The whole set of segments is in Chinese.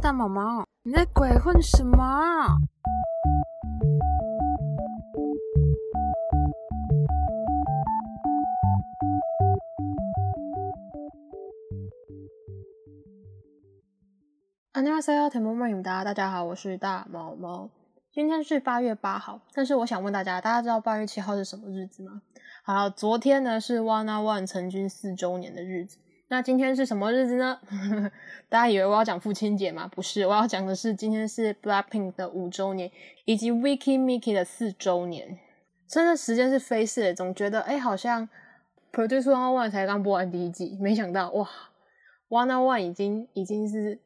大毛毛，你在鬼混什么？안녕하세요田萌萌입니다大家好，我是大毛毛。今天是八月八号，但是我想问大家，大家知道八月七号是什么日子吗？好，昨天呢是 One on One 成军四周年的日子。 那今天是什么日子呢？大家以为我要讲父亲节吗？不是，我要讲的是今天是 Blackpink 的五周年，以及 Wiki Miki 的四周年。真的时间是飞逝的，总觉得哎，好像 Produce One One 才刚播完第一季，没想到哇，One on One 已经已经是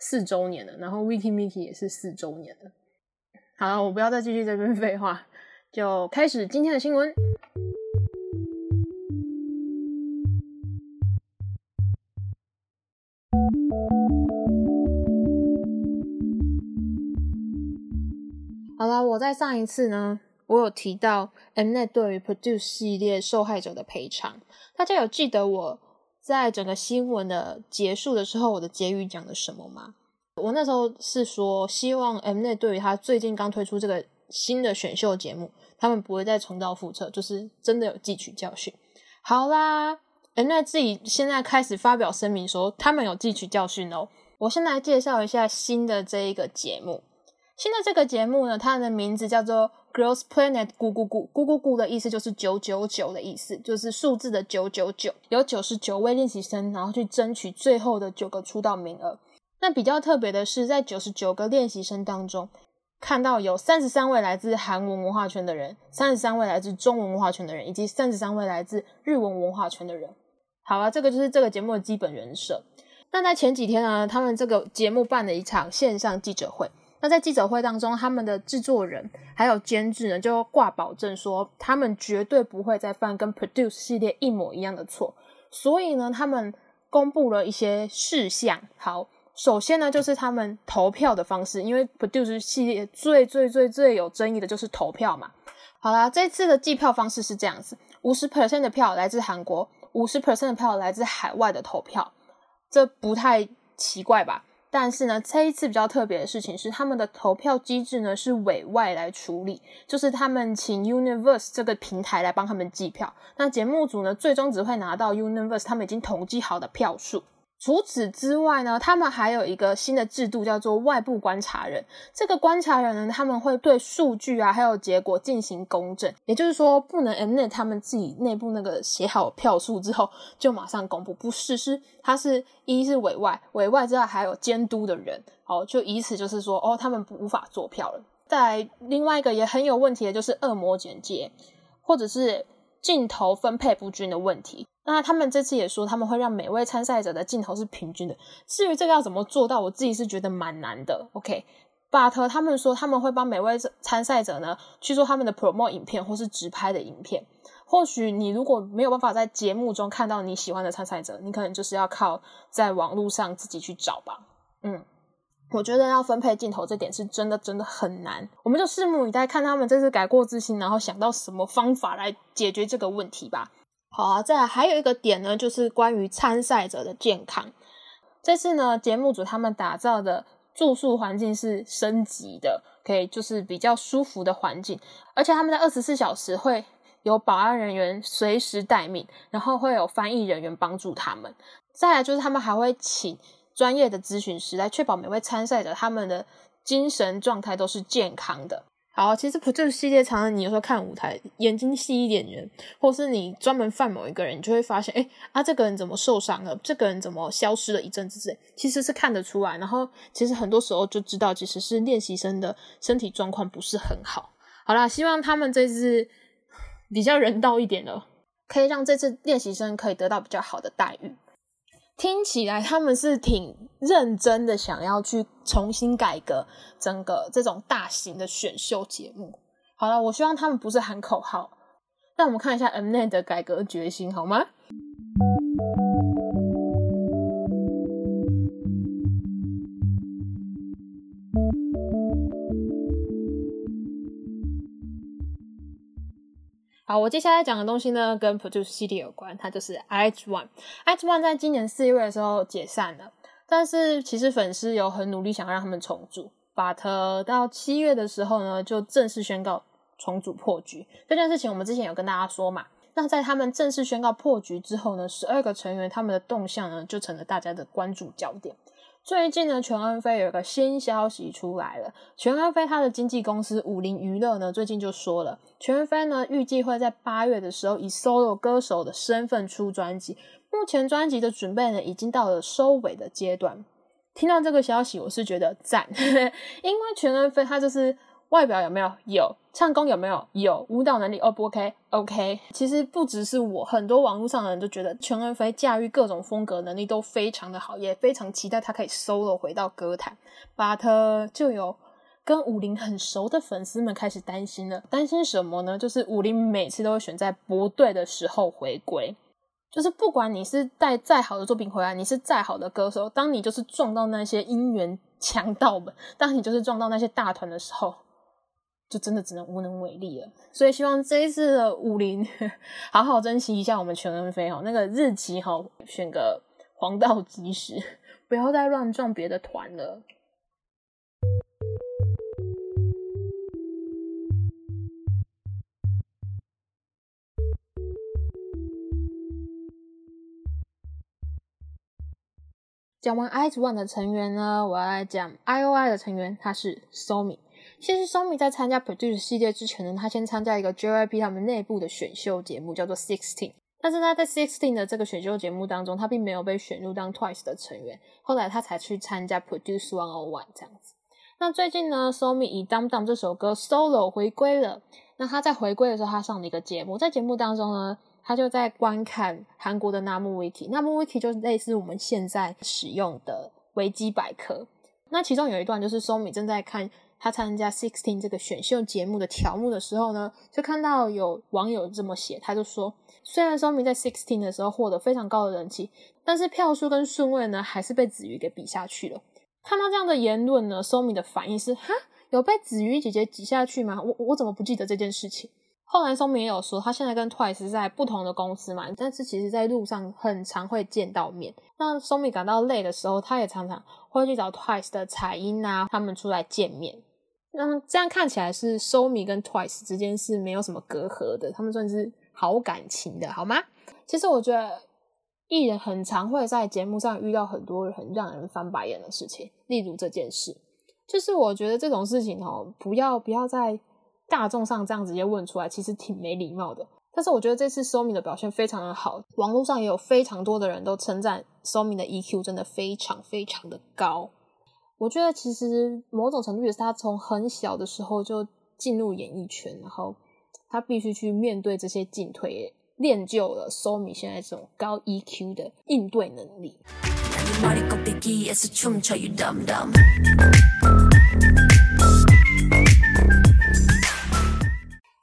四周年了，然后 Wiki Miki 也是四周年了。好了，我不要再继续这边废话，就开始今天的新闻。我在上一次呢，我有提到 Mnet 对于 Produce 系列受害者的赔偿。大家有记得我在整个新闻的结束的时候，我的结语讲了什么吗？我那时候是说，希望 Mnet 对于他最近刚推出这个新的选秀节目，他们不会再重蹈覆辙，就是真的有汲取教训。好啦，Mnet 自己现在开始发表声明说，他们有汲取教训哦。我先来介绍一下新的这一个节目。新的这个节目呢，它的名字叫做 Girls Planet 咕咕咕咕咕咕的意思就是九九九的意思，就是数字的九九九，有九十九位练习生，然后去争取最后的九个出道名额。那比较特别的是，在九十九个练习生当中，看到有三十三位来自韩文文化圈的人，三十三位来自中文文化圈的人，以及三十三位来自日文文化圈的人。好了，这个就是这个节目的基本人设。那在前几天呢，他们这个节目办了一场线上记者会。那在记者会当中，他们的制作人还有监制呢，就挂保证说，他们绝对不会再犯跟 Produce 系列一模一样的错。所以呢，他们公布了一些事项。好，首先呢，就是他们投票的方式，因为 Produce 系列最最最最有争议的就是投票嘛。好啦，这次的计票方式是这样子：五十 percent 的票来自韩国，五十 percent 的票来自海外的投票，这不太奇怪吧？但是呢，这一次比较特别的事情是，他们的投票机制呢是委外来处理，就是他们请 Universe 这个平台来帮他们计票。那节目组呢，最终只会拿到 Universe 他们已经统计好的票数。除此之外呢，他们还有一个新的制度，叫做外部观察人。这个观察人呢，他们会对数据啊，还有结果进行公正。也就是说，不能 Mnet 他们自己内部那个写好票数之后就马上公布，不是，是它是一是委外，委外之外还有监督的人，哦，就以此就是说，哦，他们无法做票了。再另外一个也很有问题的就是恶魔简介，或者是镜头分配不均的问题。那他们这次也说，他们会让每位参赛者的镜头是平均的。至于这个要怎么做到，我自己是觉得蛮难的。OK，but 他们说他们会帮每位参赛者呢去做他们的 promo 影片或是直拍的影片。或许你如果没有办法在节目中看到你喜欢的参赛者，你可能就是要靠在网络上自己去找吧。嗯，我觉得要分配镜头这点是真的真的很难。我们就拭目以待，看他们这次改过自新，然后想到什么方法来解决这个问题吧。好啊，再来还有一个点呢，就是关于参赛者的健康。这次呢，节目组他们打造的住宿环境是升级的，可以就是比较舒服的环境，而且他们在二十四小时会有保安人员随时待命，然后会有翻译人员帮助他们。再来就是他们还会请专业的咨询师来确保每位参赛者他们的精神状态都是健康的。好，其实不就是系列常常你有时候看舞台，眼睛细一点人，或是你专门犯某一个人，你就会发现，哎啊，这个人怎么受伤了？这个人怎么消失了一阵子？之类，其实是看得出来。然后，其实很多时候就知道，其实是练习生的身体状况不是很好。好啦，希望他们这次比较人道一点的，可以让这次练习生可以得到比较好的待遇。听起来他们是挺认真的，想要去重新改革整个这种大型的选秀节目。好了，我希望他们不是喊口号，那我们看一下 Mnet 的改革决心，好吗？好，我接下来讲的东西呢，跟 Produce City 有关，它就是 i One。i One 在今年四月的时候解散了，但是其实粉丝有很努力想让他们重组，but 到七月的时候呢，就正式宣告重组破局。这件事情我们之前有跟大家说嘛。那在他们正式宣告破局之后呢，十二个成员他们的动向呢，就成了大家的关注焦点。最近呢，全恩飞有一个新消息出来了。全恩飞他的经纪公司武林娱乐呢，最近就说了，全恩飞呢预计会在八月的时候以 solo 歌手的身份出专辑。目前专辑的准备呢，已经到了收尾的阶段。听到这个消息，我是觉得赞，因为全恩飞他就是外表有没有有。唱功有没有？有舞蹈能力？O 不 OK？OK。其实不只是我，很多网络上的人都觉得全恩飞驾驭各种风格能力都非常的好，也非常期待他可以 solo 回到歌坛。But 就有跟武林很熟的粉丝们开始担心了，担心什么呢？就是武林每次都会选在不对的时候回归，就是不管你是带再好的作品回来，你是再好的歌手，当你就是撞到那些姻缘强盗们，当你就是撞到那些大团的时候。就真的只能无能为力了，所以希望这一次的武林 好好珍惜一下我们全恩飞哈，那个日期哈选个黄道吉时，不要再乱撞别的团了。讲完 i One 的成员呢，我要来讲 IOI 的成员，他是 Somi。其实 Somi 在参加 Produce 系列之前呢，他先参加一个 JYP 他们内部的选秀节目，叫做 Sixteen。但是他在 Sixteen 的这个选秀节目当中，他并没有被选入当 Twice 的成员。后来他才去参加 Produce One o One 这样子。那最近呢，Somi 以《Dum Dum》这首歌 Solo 回归了。那他在回归的时候，他上了一个节目，在节目当中呢，他就在观看韩国的 Namu Wiki。Namu Wiki 就是类似我们现在使用的维基百科。那其中有一段就是 Somi 正在看。他参加 Sixteen 这个选秀节目的条目的时候呢，就看到有网友这么写，他就说，虽然 Somi 在 Sixteen 的时候获得非常高的人气，但是票数跟顺位呢，还是被子瑜给比下去了。看到这样的言论呢，Somi 的反应是，哈，有被子瑜姐姐挤下去吗？我我怎么不记得这件事情？后来 Somi 也有说，他现在跟 Twice 在不同的公司嘛，但是其实在路上很常会见到面。那 Somi 感到累的时候，他也常常会去找 Twice 的彩音啊，他们出来见面。那这样看起来是 Somi 跟 Twice 之间是没有什么隔阂的，他们算是好感情的，好吗？其实我觉得艺人很常会在节目上遇到很多很让人翻白眼的事情，例如这件事，就是我觉得这种事情哦，不要不要在大众上这样直接问出来，其实挺没礼貌的。但是我觉得这次 Somi 的表现非常的好，网络上也有非常多的人都称赞 Somi 的 EQ 真的非常非常的高。我觉得其实某种程度也是他从很小的时候就进入演艺圈，然后他必须去面对这些进退，练就了 Somi 现在这种高 EQ 的应对能力。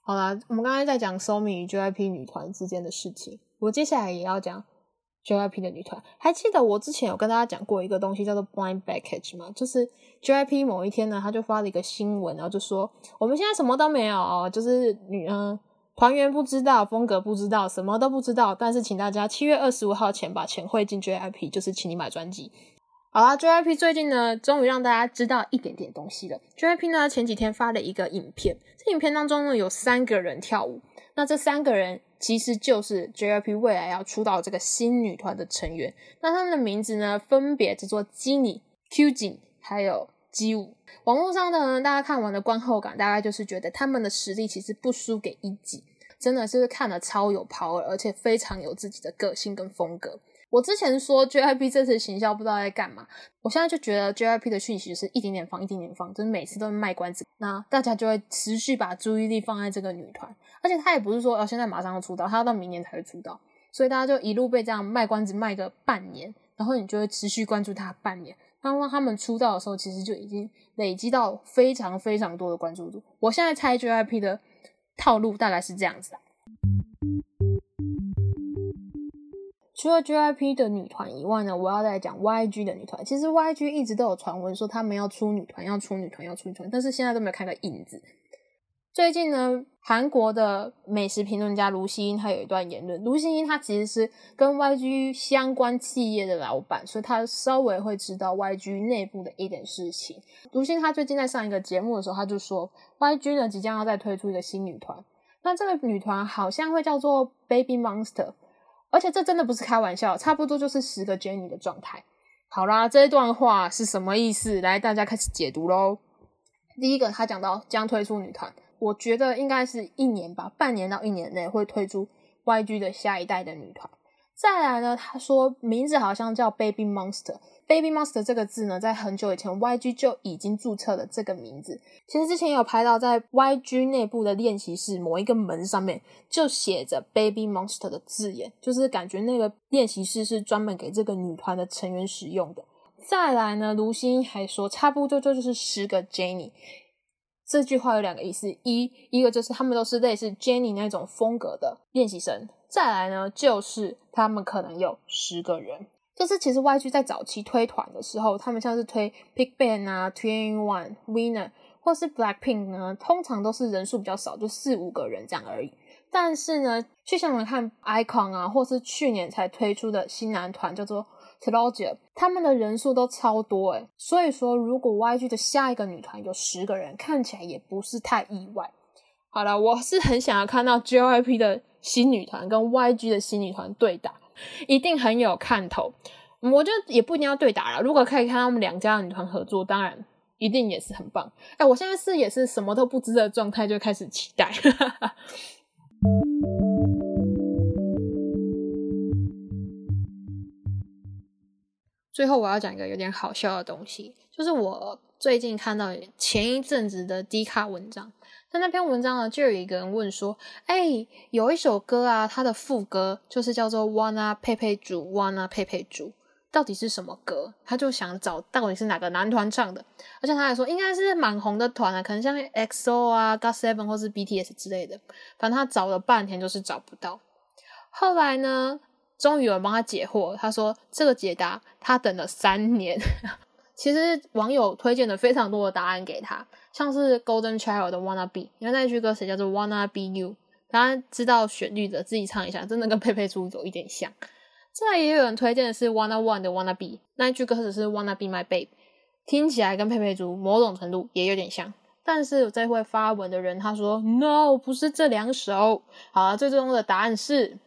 好啦，我们刚才在讲 Somi 与 JYP 女团之间的事情，我接下来也要讲。JYP 的女团，还记得我之前有跟大家讲过一个东西叫做 Blind Package 吗？就是 JYP 某一天呢，他就发了一个新闻，然后就说我们现在什么都没有，哦就是女嗯团员不知道，风格不知道，什么都不知道，但是请大家七月二十五号前把钱汇进 JYP，就是请你买专辑。好啦 j y p 最近呢，终于让大家知道一点点东西了。JYP 呢前几天发了一个影片，这影片当中呢有三个人跳舞，那这三个人。其实就是 JYP 未来要出道这个新女团的成员，那他们的名字呢，分别叫做基尼、Q 井还有基舞。网络上的呢，大家看完的观后感，大概就是觉得他们的实力其实不输给一级，真的是看了超有 power，而且非常有自己的个性跟风格。我之前说 JYP 这次行销不知道在干嘛，我现在就觉得 JYP 的讯息是一点点放，一点点放，就是每次都是卖关子，那大家就会持续把注意力放在这个女团，而且他也不是说哦现在马上要出道，他要到明年才会出道，所以大家就一路被这样卖关子卖个半年，然后你就会持续关注他半年，当他们出道的时候，其实就已经累积到非常非常多的关注度。我现在猜 JYP 的套路大概是这样子的。除了 JYP 的女团以外呢，我要再讲 YG 的女团。其实 YG 一直都有传闻说他们要出女团，要出女团，要出女团，但是现在都没有看到影子。最近呢，韩国的美食评论家卢锡英他有一段言论。卢锡英他其实是跟 YG 相关企业的老板，所以他稍微会知道 YG 内部的一点事情。卢锡英他最近在上一个节目的时候，他就说 YG 呢即将要再推出一个新女团，那这个女团好像会叫做 Baby Monster，而且这真的不是开玩笑，差不多就是十个 Jennie 的状态。好啦，这一段话是什么意思？来，大家开始解读喽。第一个，他讲到将推出女团。我觉得应该是一年吧，半年到一年内会推出 YG 的下一代的女团。再来呢，他说名字好像叫 Baby Monster。Baby Monster 这个字呢，在很久以前 YG 就已经注册了这个名字。其实之前有拍到在 YG 内部的练习室某一个门上面就写着 Baby Monster 的字眼，就是感觉那个练习室是专门给这个女团的成员使用的。再来呢，卢星还说差不多就就是十个 Jennie。这句话有两个意思，一一个就是他们都是类似 Jennie 那种风格的练习生，再来呢就是他们可能有十个人，就是其实 YG 在早期推团的时候，他们像是推 Big Bang 啊、t w e n t One、Winner 或是 Blackpink 呢，通常都是人数比较少，就四五个人这样而已。但是呢，去想想看，Icon 啊，或是去年才推出的新男团叫做。t l o g i a 他们的人数都超多诶所以说如果 YG 的下一个女团有十个人，看起来也不是太意外。好了，我是很想要看到 JYP 的新女团跟 YG 的新女团对打，一定很有看头。我觉得也不一定要对打了，如果可以看他们两家女团合作，当然一定也是很棒。哎，我现在是也是什么都不知的状态，就开始期待。最后我要讲一个有点好笑的东西，就是我最近看到前一阵子的低卡文章，在那篇文章呢，就有一个人问说：“哎，有一首歌啊，它的副歌就是叫做 ‘wanna 佩佩猪 ‘wanna 佩佩猪’，到底是什么歌？”他就想找到底是哪个男团唱的，而且他还说应该是蛮红的团啊，可能像 XO 啊、GOT7 或是 BTS 之类的。反正他找了半天就是找不到。后来呢？终于有人帮他解惑，他说这个解答他等了三年。其实网友推荐了非常多的答案给他，像是 Golden Child 的 Wanna Be，因为那句歌词叫做 Wanna Be You，大家知道旋律的自己唱一下，真的跟佩佩猪有一点像。再也有人推荐的是 Wanna One 的 Wanna Be，那句歌词是 Wanna Be My Babe，听起来跟佩佩猪某种程度也有点像。但是有这会发文的人他说 No，不是这两首。好了，最终的答案是。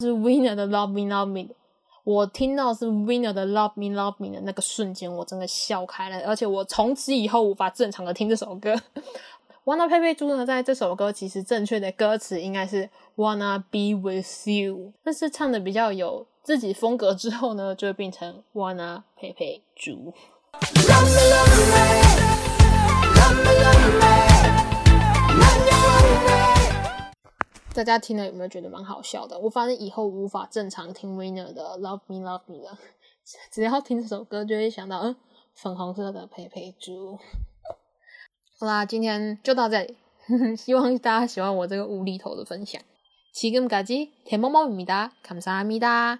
是 Winner 的 Love Me Love Me，我听到是 Winner 的 Love Me Love Me 的那个瞬間，我真的笑开了，而且我从此以后无法正常的听这首歌。Wanna 佩佩猪呢，在这首歌其实正确的歌词应该是 Wanna Be With You，但是唱的比较有自己风格之后呢，就会变成 Wanna 佩佩猪。大家听了有没有觉得蛮好笑的？我发现以后无法正常听 Winner 的 Love Me Love Me 了，只要听这首歌就会想到嗯，粉红色的佩佩猪。好啦，今天就到这里，希望大家喜欢我这个无厘头的分享。지금까지대모모입니다감사합니다